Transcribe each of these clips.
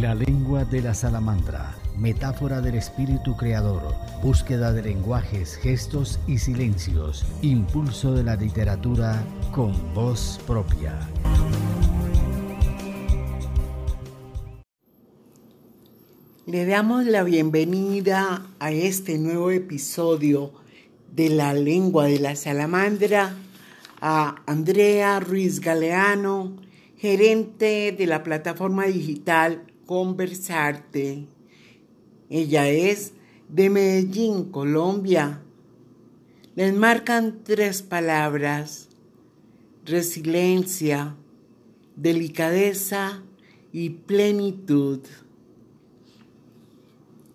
La lengua de la salamandra, metáfora del espíritu creador, búsqueda de lenguajes, gestos y silencios, impulso de la literatura con voz propia. Le damos la bienvenida a este nuevo episodio de La lengua de la salamandra a Andrea Ruiz Galeano, gerente de la plataforma digital Conversarte. Ella es de Medellín, Colombia. Les marcan tres palabras, resiliencia, delicadeza y plenitud.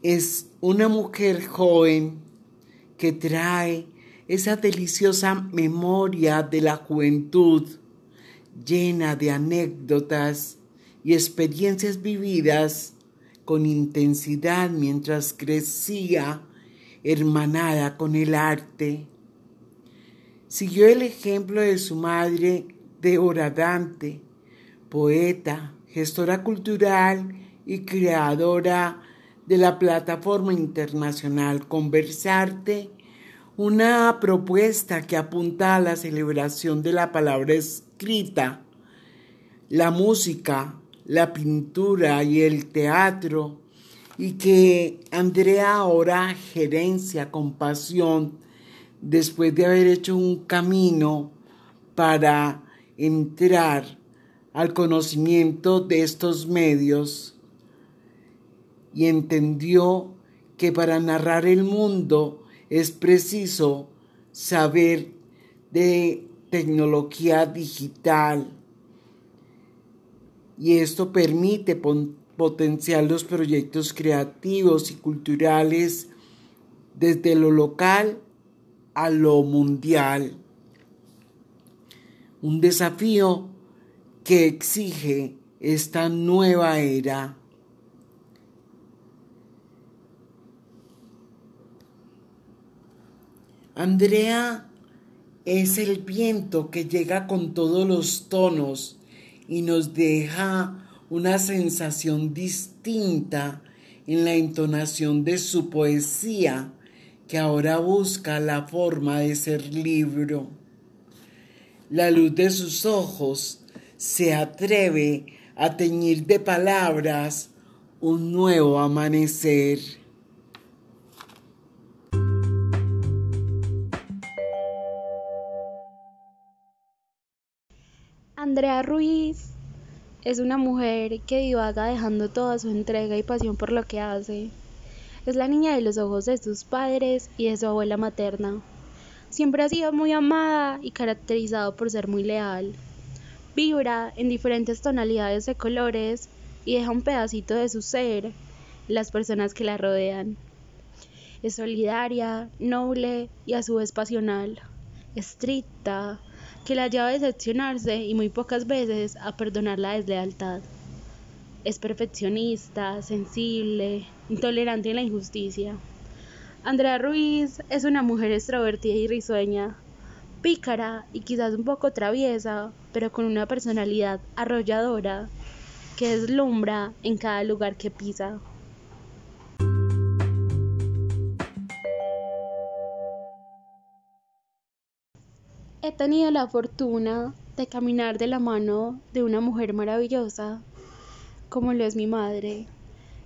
Es una mujer joven que trae esa deliciosa memoria de la juventud llena de anécdotas y experiencias vividas con intensidad mientras crecía hermanada con el arte. Siguió el ejemplo de su madre de Dante, poeta, gestora cultural y creadora de la plataforma internacional Conversarte una propuesta que apunta a la celebración de la palabra escrita, la música, la pintura y el teatro, y que Andrea ahora gerencia con pasión después de haber hecho un camino para entrar al conocimiento de estos medios y entendió que para narrar el mundo es preciso saber de tecnología digital y esto permite potenciar los proyectos creativos y culturales desde lo local a lo mundial. Un desafío que exige esta nueva era Andrea es el viento que llega con todos los tonos y nos deja una sensación distinta en la entonación de su poesía que ahora busca la forma de ser libro. La luz de sus ojos se atreve a teñir de palabras un nuevo amanecer. Andrea Ruiz es una mujer que divaga dejando toda su entrega y pasión por lo que hace. Es la niña de los ojos de sus padres y de su abuela materna. Siempre ha sido muy amada y caracterizado por ser muy leal. Vibra en diferentes tonalidades de colores y deja un pedacito de su ser las personas que la rodean. Es solidaria, noble y a su vez pasional, estricta, que la lleva a decepcionarse y muy pocas veces a perdonar la deslealtad. Es perfeccionista, sensible, intolerante en la injusticia. Andrea Ruiz es una mujer extrovertida y risueña, pícara y quizás un poco traviesa, pero con una personalidad arrolladora que deslumbra en cada lugar que pisa. He tenido la fortuna de caminar de la mano de una mujer maravillosa, como lo es mi madre,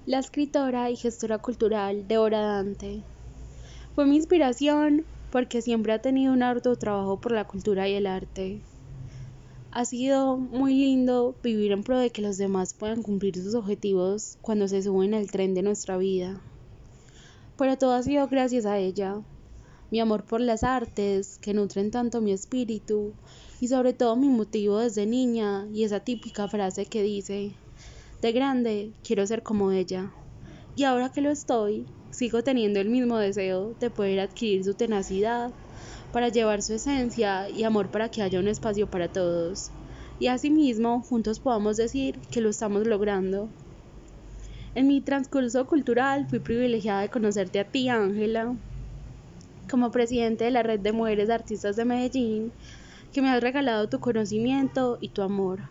la escritora y gestora cultural de Dante. Fue mi inspiración porque siempre ha tenido un arduo trabajo por la cultura y el arte. Ha sido muy lindo vivir en pro de que los demás puedan cumplir sus objetivos cuando se suben al tren de nuestra vida. Pero todo ha sido gracias a ella, mi amor por las artes que nutren tanto mi espíritu y sobre todo mi motivo desde niña y esa típica frase que dice, de grande quiero ser como ella. Y ahora que lo estoy, sigo teniendo el mismo deseo de poder adquirir su tenacidad para llevar su esencia y amor para que haya un espacio para todos. Y asimismo, juntos podamos decir que lo estamos logrando. En mi transcurso cultural fui privilegiada de conocerte a ti, Ángela, como presidente de la Red de Mujeres Artistas de Medellín, que me has regalado tu conocimiento y tu amor,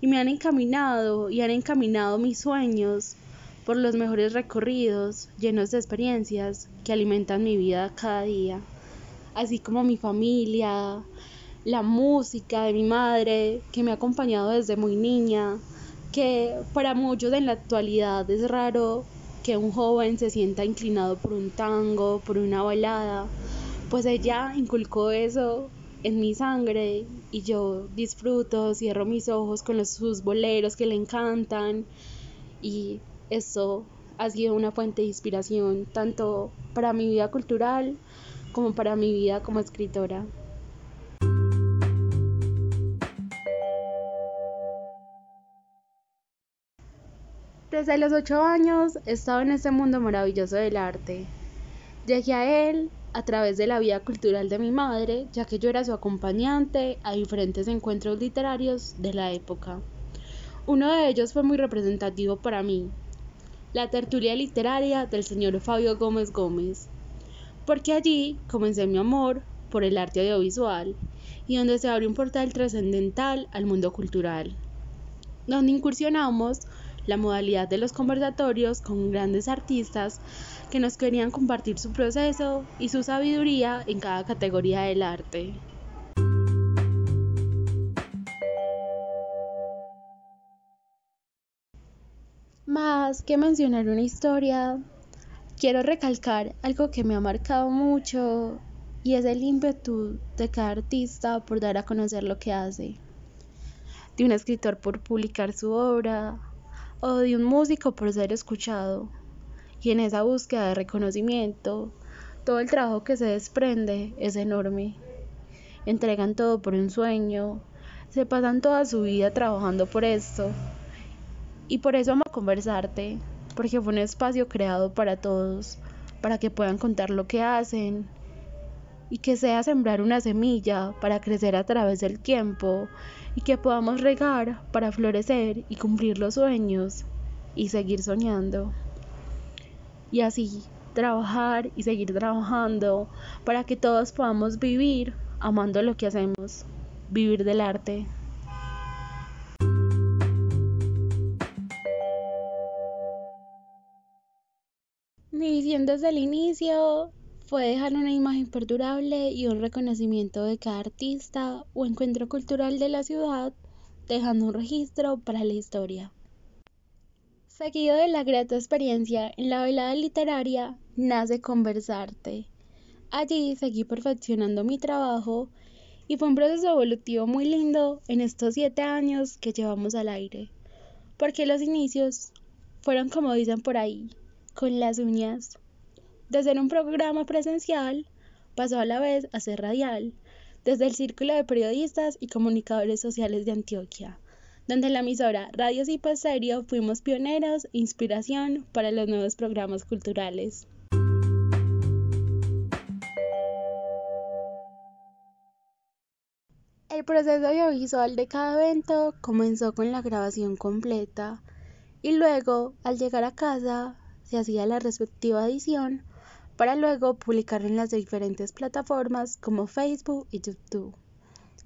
y me han encaminado y han encaminado mis sueños por los mejores recorridos llenos de experiencias que alimentan mi vida cada día, así como mi familia, la música de mi madre que me ha acompañado desde muy niña, que para muchos en la actualidad es raro que un joven se sienta inclinado por un tango, por una balada, pues ella inculcó eso en mi sangre y yo disfruto, cierro mis ojos con los, sus boleros que le encantan y eso ha sido una fuente de inspiración tanto para mi vida cultural como para mi vida como escritora. Desde los ocho años he estado en este mundo maravilloso del arte. Llegué a él a través de la vida cultural de mi madre, ya que yo era su acompañante a diferentes encuentros literarios de la época. Uno de ellos fue muy representativo para mí, la tertulia literaria del señor Fabio Gómez Gómez, porque allí comencé mi amor por el arte audiovisual y donde se abrió un portal trascendental al mundo cultural, donde incursionamos la modalidad de los conversatorios con grandes artistas que nos querían compartir su proceso y su sabiduría en cada categoría del arte. Más que mencionar una historia, quiero recalcar algo que me ha marcado mucho y es el ímpetu de cada artista por dar a conocer lo que hace, de un escritor por publicar su obra, o de un músico por ser escuchado. Y en esa búsqueda de reconocimiento, todo el trabajo que se desprende es enorme. Entregan todo por un sueño, se pasan toda su vida trabajando por esto. Y por eso amo conversarte, porque fue un espacio creado para todos, para que puedan contar lo que hacen y que sea sembrar una semilla para crecer a través del tiempo y que podamos regar para florecer y cumplir los sueños y seguir soñando. Y así trabajar y seguir trabajando para que todos podamos vivir amando lo que hacemos, vivir del arte. Mi visión desde el inicio fue dejar una imagen perdurable y un reconocimiento de cada artista o encuentro cultural de la ciudad, dejando un registro para la historia. Seguido de la grata experiencia en la velada literaria, nace Conversarte. Allí seguí perfeccionando mi trabajo y fue un proceso evolutivo muy lindo en estos siete años que llevamos al aire, porque los inicios fueron como dicen por ahí, con las uñas desde un programa presencial pasó a la vez a ser radial, desde el Círculo de Periodistas y Comunicadores Sociales de Antioquia, donde la emisora Radio Cipo Serio fuimos pioneros e inspiración para los nuevos programas culturales. El proceso audiovisual de cada evento comenzó con la grabación completa y luego, al llegar a casa, se hacía la respectiva edición para luego publicar en las diferentes plataformas como Facebook y YouTube.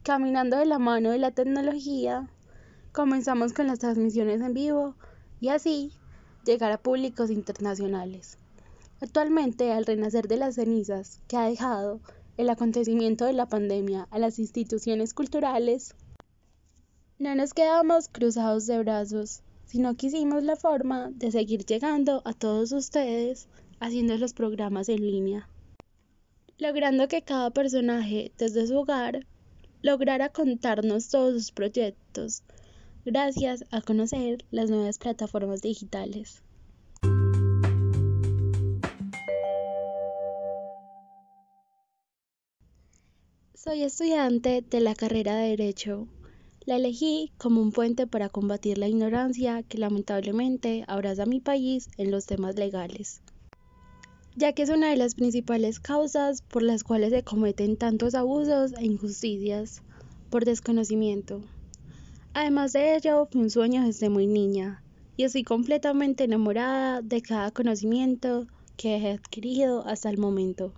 Caminando de la mano de la tecnología, comenzamos con las transmisiones en vivo y así llegar a públicos internacionales. Actualmente, al renacer de las cenizas que ha dejado el acontecimiento de la pandemia a las instituciones culturales, no nos quedamos cruzados de brazos, sino que hicimos la forma de seguir llegando a todos ustedes haciendo los programas en línea, logrando que cada personaje desde su hogar lograra contarnos todos sus proyectos, gracias a conocer las nuevas plataformas digitales. Soy estudiante de la carrera de Derecho. La elegí como un puente para combatir la ignorancia que lamentablemente abraza mi país en los temas legales ya que es una de las principales causas por las cuales se cometen tantos abusos e injusticias por desconocimiento. Además de ello, fue un sueño desde muy niña y estoy completamente enamorada de cada conocimiento que he adquirido hasta el momento.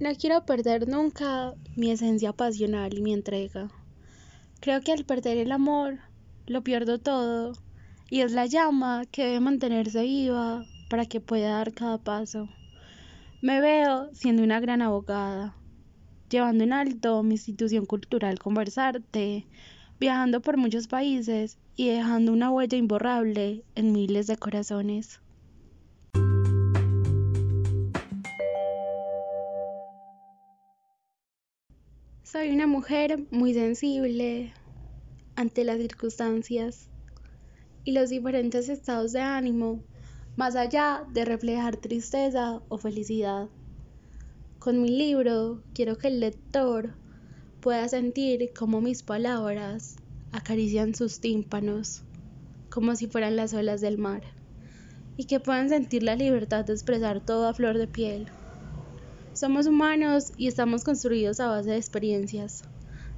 No quiero perder nunca mi esencia pasional y mi entrega. Creo que al perder el amor, lo pierdo todo y es la llama que debe mantenerse viva para que pueda dar cada paso. Me veo siendo una gran abogada, llevando en alto mi institución cultural Conversarte, viajando por muchos países y dejando una huella imborrable en miles de corazones. Soy una mujer muy sensible ante las circunstancias y los diferentes estados de ánimo, más allá de reflejar tristeza o felicidad. Con mi libro quiero que el lector pueda sentir cómo mis palabras acarician sus tímpanos, como si fueran las olas del mar, y que puedan sentir la libertad de expresar todo a flor de piel. Somos humanos y estamos construidos a base de experiencias,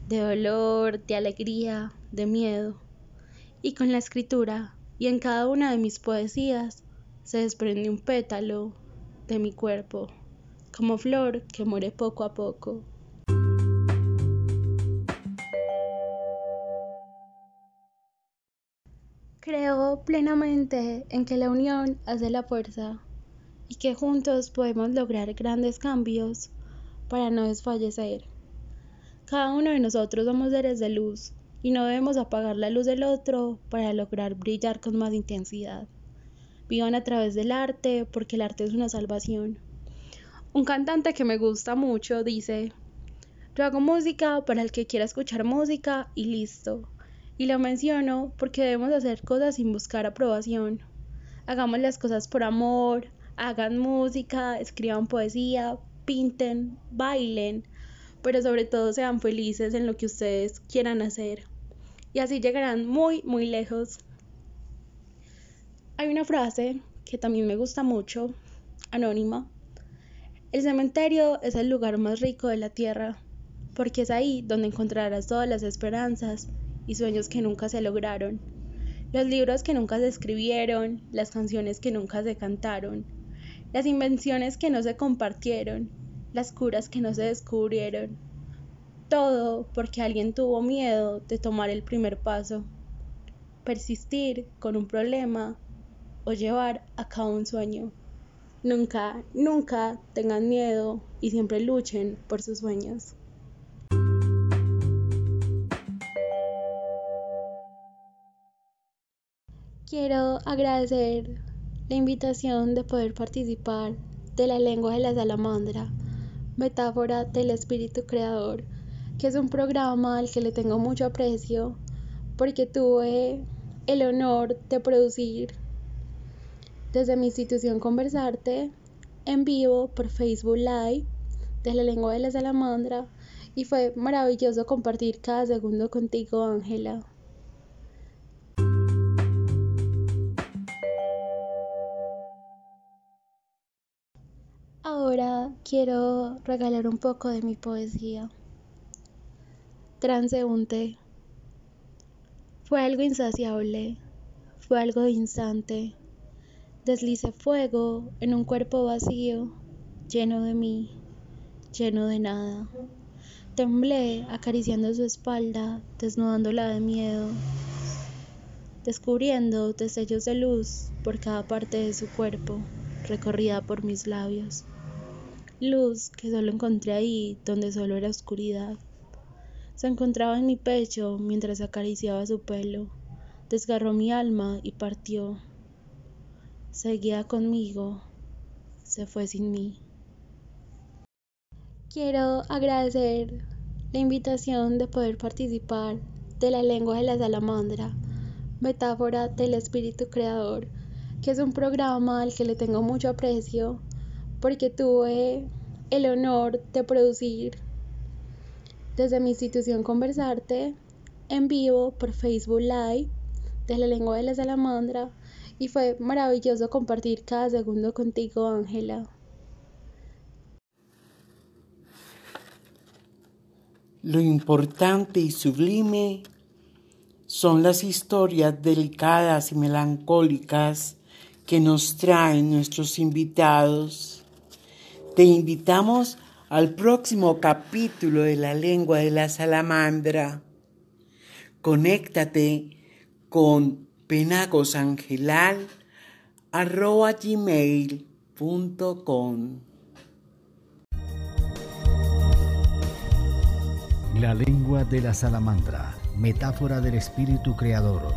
de dolor, de alegría, de miedo. Y con la escritura y en cada una de mis poesías se desprende un pétalo de mi cuerpo, como flor que muere poco a poco. Creo plenamente en que la unión hace la fuerza y que juntos podemos lograr grandes cambios para no desfallecer. Cada uno de nosotros somos seres de luz y no debemos apagar la luz del otro para lograr brillar con más intensidad. Vivan a través del arte porque el arte es una salvación. Un cantante que me gusta mucho dice, yo hago música para el que quiera escuchar música y listo. Y lo menciono porque debemos hacer cosas sin buscar aprobación. Hagamos las cosas por amor, hagan música, escriban poesía, pinten, bailen, pero sobre todo sean felices en lo que ustedes quieran hacer. Y así llegarán muy, muy lejos. Hay una frase que también me gusta mucho, anónima. El cementerio es el lugar más rico de la tierra, porque es ahí donde encontrarás todas las esperanzas y sueños que nunca se lograron, los libros que nunca se escribieron, las canciones que nunca se cantaron, las invenciones que no se compartieron, las curas que no se descubrieron. Todo porque alguien tuvo miedo de tomar el primer paso, persistir con un problema o llevar a cabo un sueño. Nunca, nunca tengan miedo y siempre luchen por sus sueños. Quiero agradecer la invitación de poder participar de la lengua de la salamandra, metáfora del espíritu creador, que es un programa al que le tengo mucho aprecio porque tuve el honor de producir desde mi institución Conversarte en vivo por Facebook Live de la lengua de la salamandra y fue maravilloso compartir cada segundo contigo, Ángela. Ahora quiero regalar un poco de mi poesía. Transeúnte. Fue algo insaciable, fue algo instante. Deslice fuego en un cuerpo vacío, lleno de mí, lleno de nada. Temblé acariciando su espalda, desnudándola de miedo, descubriendo destellos de luz por cada parte de su cuerpo, recorrida por mis labios luz que solo encontré ahí donde solo era oscuridad. Se encontraba en mi pecho mientras acariciaba su pelo, desgarró mi alma y partió. Seguía conmigo, se fue sin mí. Quiero agradecer la invitación de poder participar de la lengua de la salamandra, metáfora del espíritu creador, que es un programa al que le tengo mucho aprecio porque tuve el honor de producir desde mi institución Conversarte en vivo por Facebook Live de la lengua de la salamandra y fue maravilloso compartir cada segundo contigo, Ángela. Lo importante y sublime son las historias delicadas y melancólicas que nos traen nuestros invitados te invitamos al próximo capítulo de la lengua de la salamandra. Conéctate con penagosangelal.gmail.com La lengua de la salamandra, metáfora del espíritu creador